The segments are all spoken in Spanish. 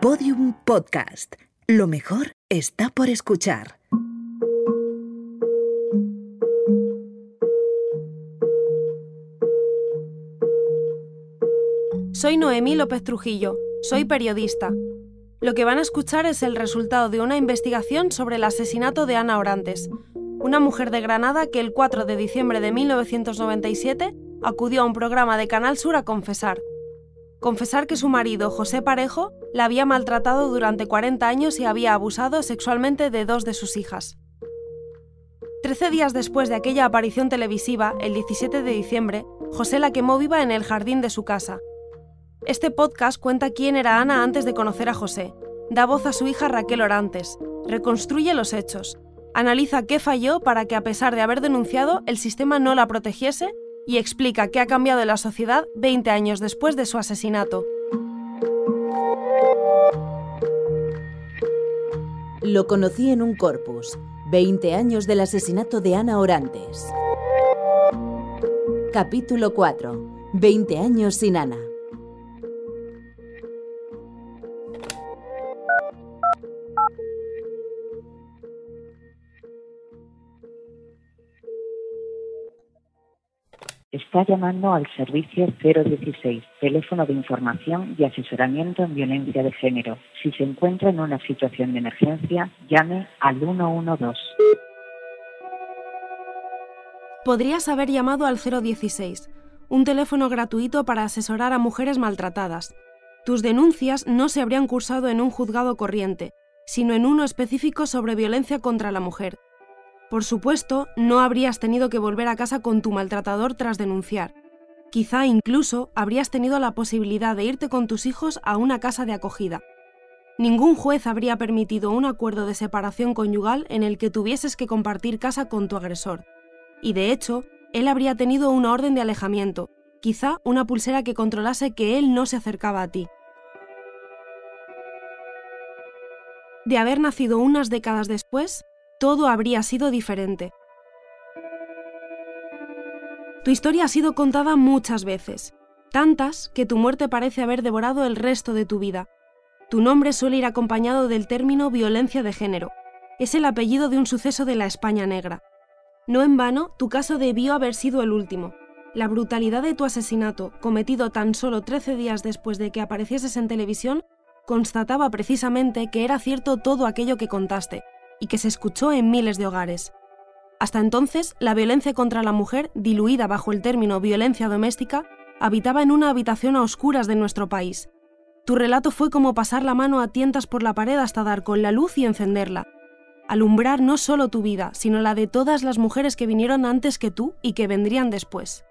Podium Podcast. Lo mejor está por escuchar. Soy Noemí López Trujillo, soy periodista. Lo que van a escuchar es el resultado de una investigación sobre el asesinato de Ana Orantes, una mujer de Granada que el 4 de diciembre de 1997 acudió a un programa de Canal Sur a confesar. Confesar que su marido, José Parejo, la había maltratado durante 40 años y había abusado sexualmente de dos de sus hijas. Trece días después de aquella aparición televisiva, el 17 de diciembre, José la quemó viva en el jardín de su casa. Este podcast cuenta quién era Ana antes de conocer a José, da voz a su hija Raquel Orantes, reconstruye los hechos, analiza qué falló para que a pesar de haber denunciado el sistema no la protegiese y explica qué ha cambiado la sociedad 20 años después de su asesinato. Lo conocí en un corpus, 20 años del asesinato de Ana Orantes. Capítulo 4. 20 años sin Ana. Está llamando al servicio 016, teléfono de información y asesoramiento en violencia de género. Si se encuentra en una situación de emergencia, llame al 112. Podrías haber llamado al 016, un teléfono gratuito para asesorar a mujeres maltratadas. Tus denuncias no se habrían cursado en un juzgado corriente, sino en uno específico sobre violencia contra la mujer por supuesto, no habrías tenido que volver a casa con tu maltratador tras denunciar. Quizá incluso habrías tenido la posibilidad de irte con tus hijos a una casa de acogida. Ningún juez habría permitido un acuerdo de separación conyugal en el que tuvieses que compartir casa con tu agresor. Y de hecho, él habría tenido una orden de alejamiento, quizá una pulsera que controlase que él no se acercaba a ti. De haber nacido unas décadas después, todo habría sido diferente. Tu historia ha sido contada muchas veces, tantas que tu muerte parece haber devorado el resto de tu vida. Tu nombre suele ir acompañado del término violencia de género. Es el apellido de un suceso de la España negra. No en vano, tu caso debió haber sido el último. La brutalidad de tu asesinato, cometido tan solo 13 días después de que aparecieses en televisión, constataba precisamente que era cierto todo aquello que contaste, y que se escuchó en miles de hogares. Hasta entonces, la violencia contra la mujer, diluida bajo el término violencia doméstica, habitaba en una habitación a oscuras de nuestro país. Tu relato fue como pasar la mano a tientas por la pared hasta dar con la luz y encenderla. Alumbrar no solo tu vida, sino la de todas las mujeres que vinieron antes que tú y que vendrían después.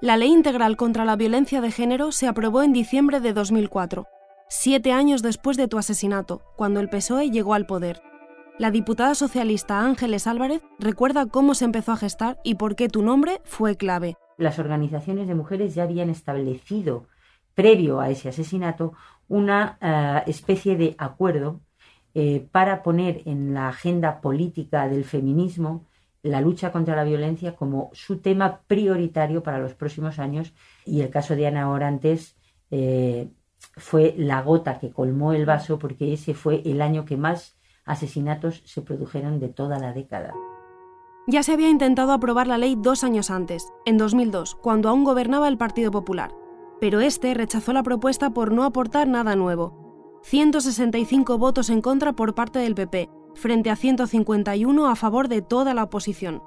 La Ley Integral contra la Violencia de Género se aprobó en diciembre de 2004, siete años después de tu asesinato, cuando el PSOE llegó al poder. La diputada socialista Ángeles Álvarez recuerda cómo se empezó a gestar y por qué tu nombre fue clave. Las organizaciones de mujeres ya habían establecido, previo a ese asesinato, una eh, especie de acuerdo eh, para poner en la agenda política del feminismo la lucha contra la violencia como su tema prioritario para los próximos años y el caso de Ana Orantes eh, fue la gota que colmó el vaso porque ese fue el año que más asesinatos se produjeron de toda la década. Ya se había intentado aprobar la ley dos años antes, en 2002, cuando aún gobernaba el Partido Popular, pero este rechazó la propuesta por no aportar nada nuevo. 165 votos en contra por parte del PP, frente a 151 a favor de toda la oposición.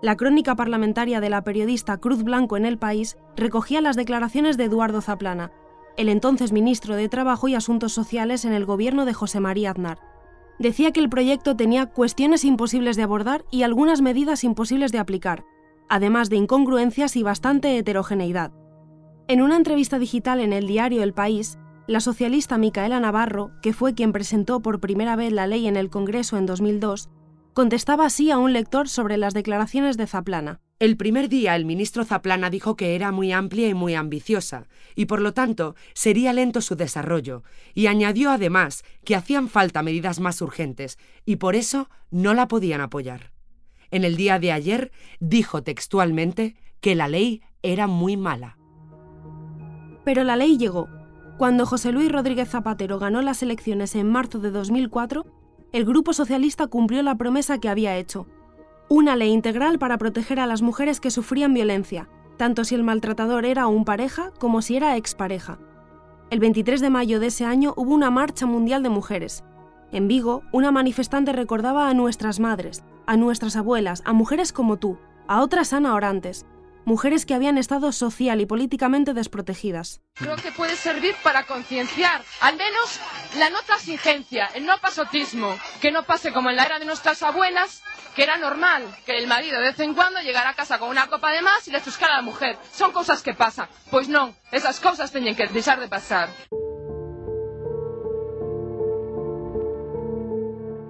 La crónica parlamentaria de la periodista Cruz Blanco en El País recogía las declaraciones de Eduardo Zaplana, el entonces ministro de Trabajo y Asuntos Sociales en el gobierno de José María Aznar decía que el proyecto tenía cuestiones imposibles de abordar y algunas medidas imposibles de aplicar, además de incongruencias y bastante heterogeneidad. En una entrevista digital en el diario El País, la socialista Micaela Navarro, que fue quien presentó por primera vez la ley en el Congreso en 2002, contestaba así a un lector sobre las declaraciones de Zaplana. El primer día el ministro Zaplana dijo que era muy amplia y muy ambiciosa, y por lo tanto sería lento su desarrollo, y añadió además que hacían falta medidas más urgentes, y por eso no la podían apoyar. En el día de ayer dijo textualmente que la ley era muy mala. Pero la ley llegó. Cuando José Luis Rodríguez Zapatero ganó las elecciones en marzo de 2004, el Grupo Socialista cumplió la promesa que había hecho. Una ley integral para proteger a las mujeres que sufrían violencia, tanto si el maltratador era un pareja como si era expareja. El 23 de mayo de ese año hubo una marcha mundial de mujeres. En Vigo, una manifestante recordaba a nuestras madres, a nuestras abuelas, a mujeres como tú, a otras Ana Orantes, mujeres que habían estado social y políticamente desprotegidas. Creo que puede servir para concienciar, al menos la no transigencia, el no pasotismo, que no pase como en la era de nuestras abuelas, que era normal que el marido de vez en cuando llegara a casa con una copa de más y le chuscara a la mujer. Son cosas que pasan. Pues no, esas cosas tienen que dejar de pasar.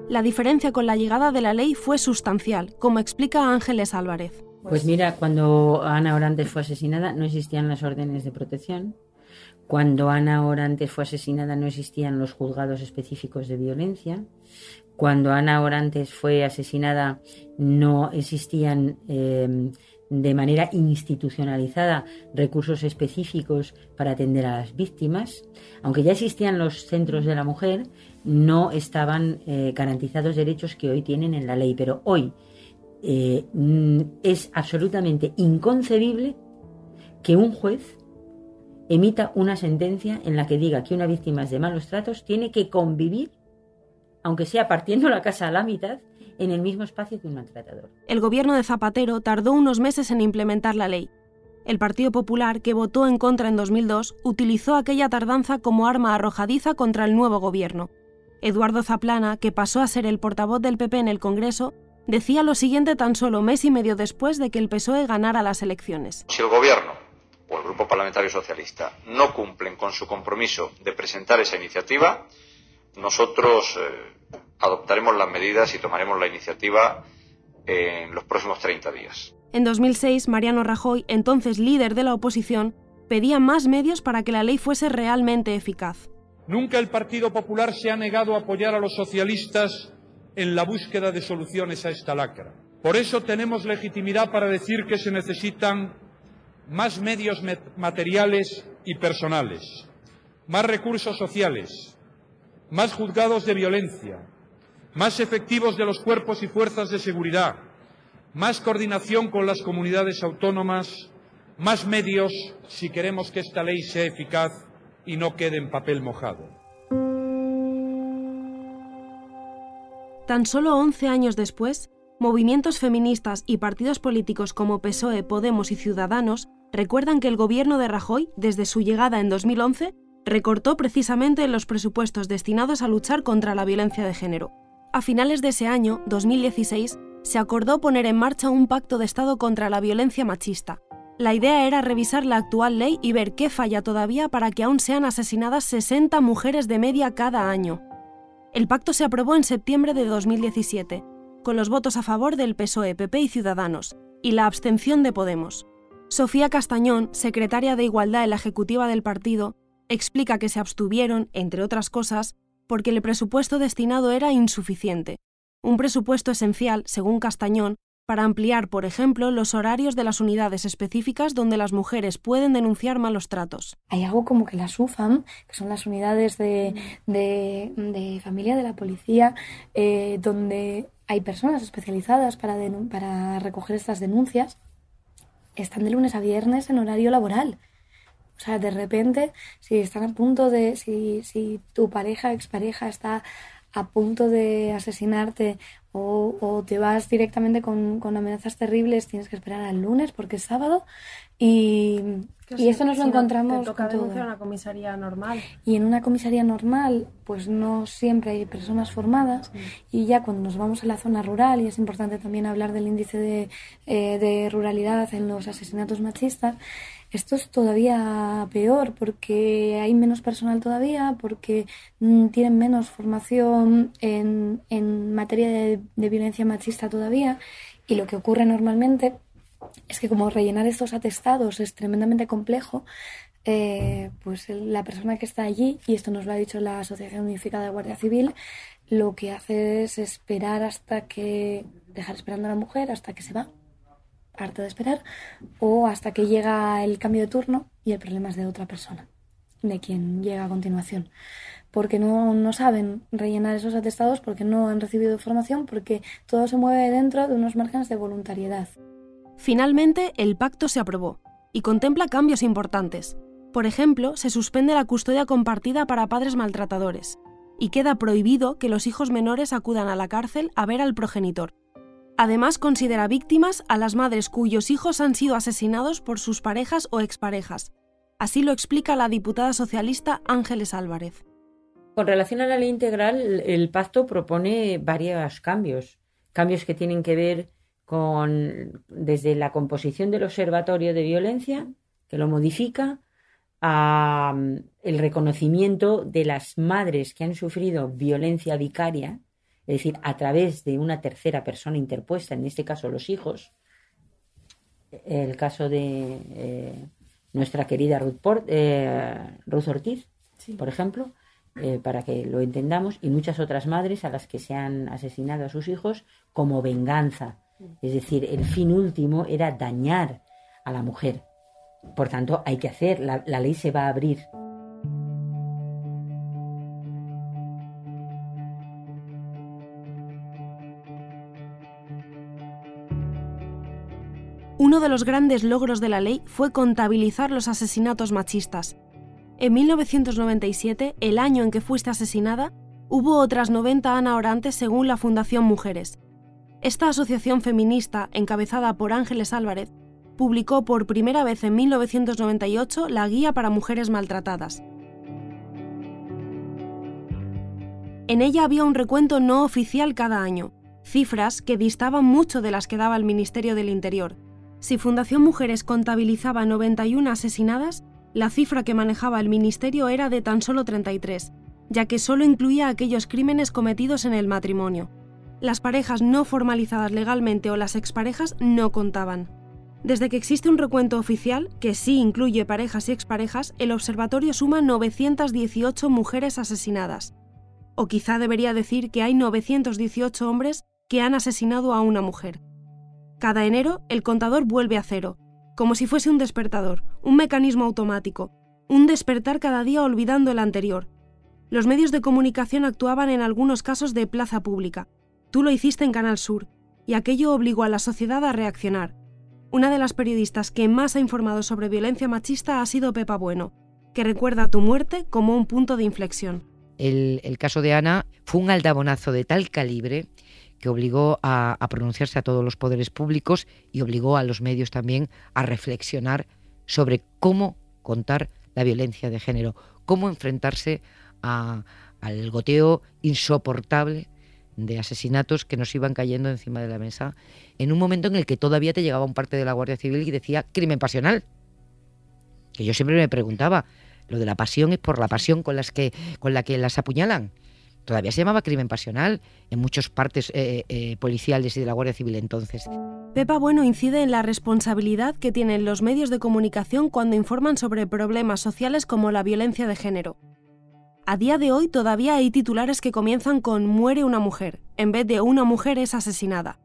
La diferencia con la llegada de la ley fue sustancial, como explica Ángeles Álvarez. Pues mira, cuando Ana Orantes fue asesinada no existían las órdenes de protección. Cuando Ana Orantes fue asesinada no existían los juzgados específicos de violencia. Cuando Ana Orantes fue asesinada no existían eh, de manera institucionalizada recursos específicos para atender a las víctimas. Aunque ya existían los centros de la mujer, no estaban eh, garantizados derechos que hoy tienen en la ley. Pero hoy, eh, mm, es absolutamente inconcebible que un juez emita una sentencia en la que diga que una víctima de malos tratos tiene que convivir, aunque sea partiendo la casa a la mitad, en el mismo espacio que un maltratador. El gobierno de Zapatero tardó unos meses en implementar la ley. El Partido Popular, que votó en contra en 2002, utilizó aquella tardanza como arma arrojadiza contra el nuevo gobierno. Eduardo Zaplana, que pasó a ser el portavoz del PP en el Congreso, decía lo siguiente tan solo mes y medio después de que el PSOE ganara las elecciones. Si el Gobierno o el Grupo Parlamentario Socialista no cumplen con su compromiso de presentar esa iniciativa, nosotros eh, adoptaremos las medidas y tomaremos la iniciativa en los próximos 30 días. En 2006, Mariano Rajoy, entonces líder de la oposición, pedía más medios para que la ley fuese realmente eficaz. Nunca el Partido Popular se ha negado a apoyar a los socialistas en la búsqueda de soluciones a esta lacra. Por eso tenemos legitimidad para decir que se necesitan más medios materiales y personales, más recursos sociales, más juzgados de violencia, más efectivos de los cuerpos y fuerzas de seguridad, más coordinación con las comunidades autónomas, más medios si queremos que esta ley sea eficaz y no quede en papel mojado. Tan solo 11 años después, movimientos feministas y partidos políticos como PSOE, Podemos y Ciudadanos recuerdan que el gobierno de Rajoy, desde su llegada en 2011, recortó precisamente los presupuestos destinados a luchar contra la violencia de género. A finales de ese año, 2016, se acordó poner en marcha un pacto de Estado contra la violencia machista. La idea era revisar la actual ley y ver qué falla todavía para que aún sean asesinadas 60 mujeres de media cada año. El pacto se aprobó en septiembre de 2017, con los votos a favor del PSOE, PP y Ciudadanos, y la abstención de Podemos. Sofía Castañón, secretaria de Igualdad en la Ejecutiva del partido, explica que se abstuvieron, entre otras cosas, porque el presupuesto destinado era insuficiente. Un presupuesto esencial, según Castañón, para ampliar, por ejemplo, los horarios de las unidades específicas donde las mujeres pueden denunciar malos tratos. Hay algo como que las UFAM, que son las unidades de, de, familia de la policía, eh, donde hay personas especializadas para, para recoger estas denuncias, están de lunes a viernes en horario laboral. O sea, de repente, si están a punto de, si, si tu pareja, expareja está a punto de asesinarte o, te vas directamente con, amenazas terribles, tienes que esperar al lunes porque es sábado y, y esto nos lo encontramos. Te toca denunciar una comisaría normal. Y en una comisaría normal, pues no siempre hay personas formadas y ya cuando nos vamos a la zona rural, y es importante también hablar del índice de, eh, de ruralidad en los asesinatos machistas, esto es todavía peor porque hay menos personal todavía, porque mm, tienen menos formación en, en materia de, violencia machista todavía. Y lo que ocurre normalmente es que como rellenar estos atestados es tremendamente complejo, eh, pues la persona que está allí, y esto nos lo ha dicho la Asociación Unificada de Guardia Civil, lo que hace es esperar hasta que, dejar esperando a la mujer hasta que se va harto de esperar, o hasta que llega el cambio de turno y el problema es de otra persona. de quien llega a continuación. Porque no, no saben rellenar esos atestados, porque no han recibido formación, porque todo se mueve dentro de unos márgenes de voluntariedad. Finalmente, el pacto se aprobó y contempla cambios importantes. Por ejemplo, se suspende la custodia compartida para padres maltratadores y queda prohibido que los hijos menores acudan a la cárcel a ver al progenitor. Además, considera víctimas a las madres cuyos hijos han sido asesinados por sus parejas o exparejas. Así lo explica la diputada socialista Ángeles Álvarez. Con relación a la ley integral, el pacto propone varios cambios. Cambios que tienen que ver con desde la composición del observatorio de violencia, que lo modifica, a mm, el reconocimiento de las madres que han sufrido violencia vicaria, es decir, a través de una tercera persona interpuesta, en este caso los hijos, el caso de eh, nuestra querida Ruth, eh, Ortiz, por ejemplo, eh, para que lo entendamos, y muchas otras madres a las que se han asesinado a sus hijos como venganza. Es decir, el fin último era dañar a la mujer. Por tanto, hay que hacer, la, ley se va a abrir. Uno de los grandes logros de la ley fue contabilizar los asesinatos machistas. En 1997, el año en que fuiste asesinada, hubo otras 90 Ana Orantes según la Fundación Mujeres. Esta asociación feminista, encabezada por Ángeles Álvarez, publicó por primera vez en 1998 la Guía para Mujeres Maltratadas. En ella había un recuento no oficial cada año, cifras que distaban mucho de las que daba el Ministerio del Interior. Si Fundación Mujeres contabilizaba 91 asesinadas, la cifra que manejaba el Ministerio era de tan solo 33, ya que solo incluía aquellos crímenes cometidos en el matrimonio. Las parejas no formalizadas legalmente o las exparejas no contaban. Desde que existe un recuento oficial, que sí incluye parejas y exparejas, el observatorio suma 918 mujeres asesinadas. O quizá debería decir que hay 918 hombres que han asesinado a una mujer. Cada enero el contador vuelve a cero, como si fuese un despertador, un mecanismo automático, un despertar cada día olvidando el anterior. Los medios de comunicación actuaban en algunos casos de plaza pública. Tú lo hiciste en Canal Sur, y aquello obligó a la sociedad a reaccionar, una de las periodistas que más ha informado sobre violencia machista ha sido Pepa Bueno, que recuerda tu muerte como un punto de inflexión. El, caso de Ana fue un aldabonazo de tal calibre que obligó a, pronunciarse a todos los poderes públicos y obligó a los medios también a reflexionar sobre cómo contar la violencia de género, cómo enfrentarse al goteo insoportable de asesinatos que nos iban cayendo encima de la mesa en un momento en el que todavía te llegaba un parte de la Guardia Civil y decía crimen pasional. Que yo siempre me preguntaba, lo de la pasión es por la pasión con, las que, con la que las apuñalan. Todavía se llamaba crimen pasional en muchas partes eh, eh, policiales y de la Guardia Civil entonces. Pepa Bueno incide en la responsabilidad que tienen los medios de comunicación cuando informan sobre problemas sociales como la violencia de género. A día de hoy todavía hay titulares que comienzan con muere una mujer, en vez de una mujer es asesinada.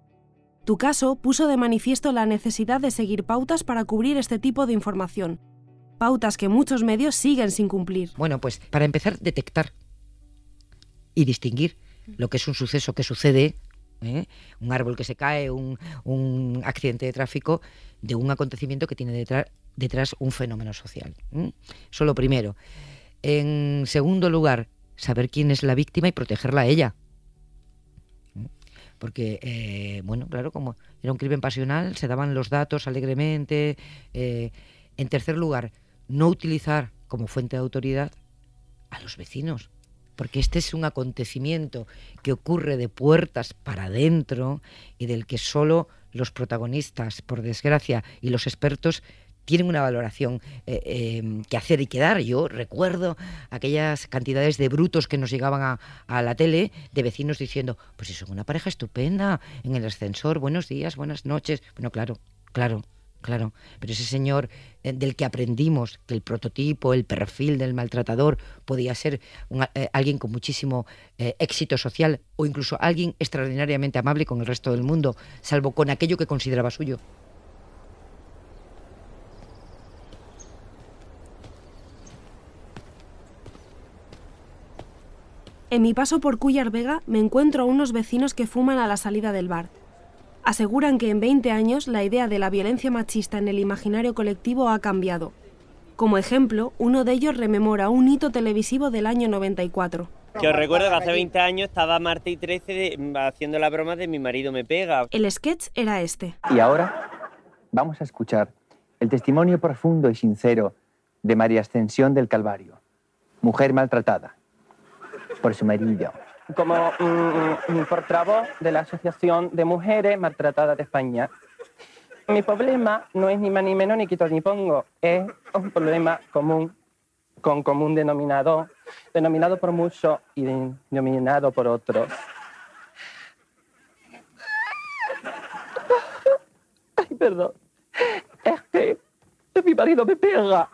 Tu caso puso de manifiesto la necesidad de seguir pautas para cubrir este tipo de información. Pautas que muchos medios siguen sin cumplir. Bueno, pues para empezar, detectar y distinguir lo que es un suceso que sucede, ¿eh? un árbol que se cae, un, accidente de tráfico, de un acontecimiento que tiene detrás, un fenómeno social. Eso lo primero. En segundo lugar, saber quién es la víctima y protegerla a ella. Porque, eh, bueno, claro, como era un crimen pasional, se daban los datos alegremente. Eh, en tercer lugar, no utilizar como fuente de autoridad a los vecinos, porque este es un acontecimiento que ocurre de puertas para adentro y del que solo los protagonistas, por desgracia, y los expertos tienen una valoración eh, em, que hacer y que dar. Yo recuerdo aquellas cantidades de brutos que nos llegaban a, a, la tele de vecinos diciendo, pues eso, una pareja estupenda en el ascensor, buenos días, buenas noches. Bueno, claro, claro, Claro, pero ese señor eh, del que aprendimos que el prototipo, el perfil del maltratador podía ser eh, alguien con muchísimo eh, éxito social o incluso alguien extraordinariamente amable con el resto del mundo, salvo con aquello que consideraba suyo. En mi paso por Cuyar Vega me encuentro a unos vecinos que fuman a la salida del bar. Aseguran que en 20 años la idea de la violencia machista en el imaginario colectivo ha cambiado. Como ejemplo, uno de ellos rememora un hito televisivo del año 94. Que os recuerdo que hace 20 años estaba Marta y 13 haciendo la broma de mi marido me pega. El sketch era este. Y ahora vamos a escuchar el testimonio profundo y sincero de María Ascensión del Calvario, mujer maltratada por su marido. Como mm, portavoz de la Asociación de Mujeres Maltratadas de España. Mi problema no es ni más ni menos ni quito ni pongo, es un problema común, con común denominador, denominado por muchos y denominado por otros. Ay, perdón. Es que mi marido me pega.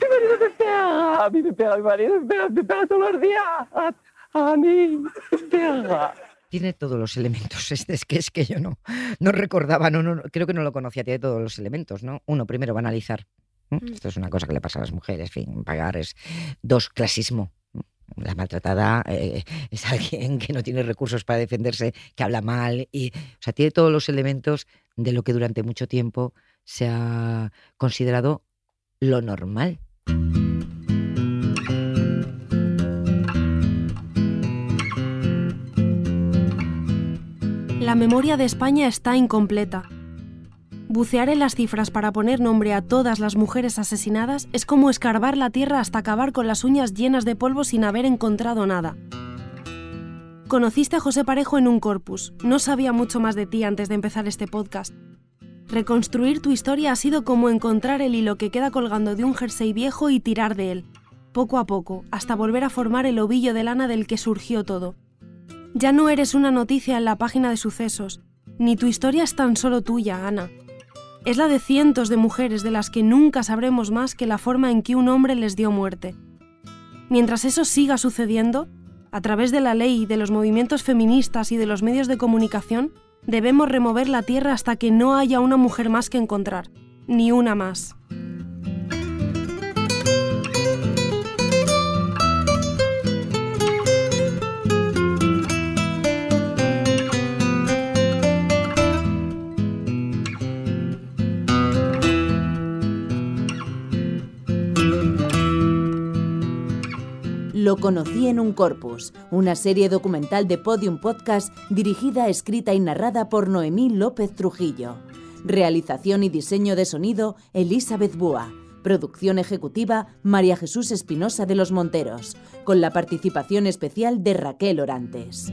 Mi marido me pega. A mí me pega, mi marido me pega, me pega todos los días. A, a mí me pega tiene todos los elementos. Este es que es que yo no, no recordaba, no, no, creo que no lo conocía, tiene todos los elementos, ¿no? Uno, primero, banalizar. Mm. Esto es una cosa que le pasa a las mujeres, en fin, pagar es. Dos, clasismo. La maltratada eh, es alguien que no tiene recursos para defenderse, que habla mal, y, o sea, tiene todos los elementos de lo que durante mucho tiempo se ha considerado lo normal. La memoria de España está incompleta. Bucear en las cifras para poner nombre a todas las mujeres asesinadas es como escarbar la tierra hasta acabar con las uñas llenas de polvo sin haber encontrado nada. Conociste a José Parejo en un corpus. No sabía mucho más de ti antes de empezar este podcast. Reconstruir tu historia ha sido como encontrar el hilo que queda colgando de un jersey viejo y tirar de él, poco a poco, hasta volver a formar el ovillo de lana del que surgió todo. Ya no eres una noticia en la página de sucesos, ni tu historia es tan solo tuya, Ana. Es la de cientos de mujeres de las que nunca sabremos más que la forma en que un hombre les dio muerte. Mientras eso siga sucediendo, a través de la ley, de los movimientos feministas y de los medios de comunicación, debemos remover la tierra hasta que no haya una mujer más que encontrar, ni una más. Lo conocí en un corpus, una serie documental de Podium Podcast dirigida, escrita y narrada por Noemí López Trujillo. Realización y diseño de sonido, Elizabeth Búa. Producción ejecutiva, María Jesús Espinosa de los Monteros, con la participación especial de Raquel Orantes.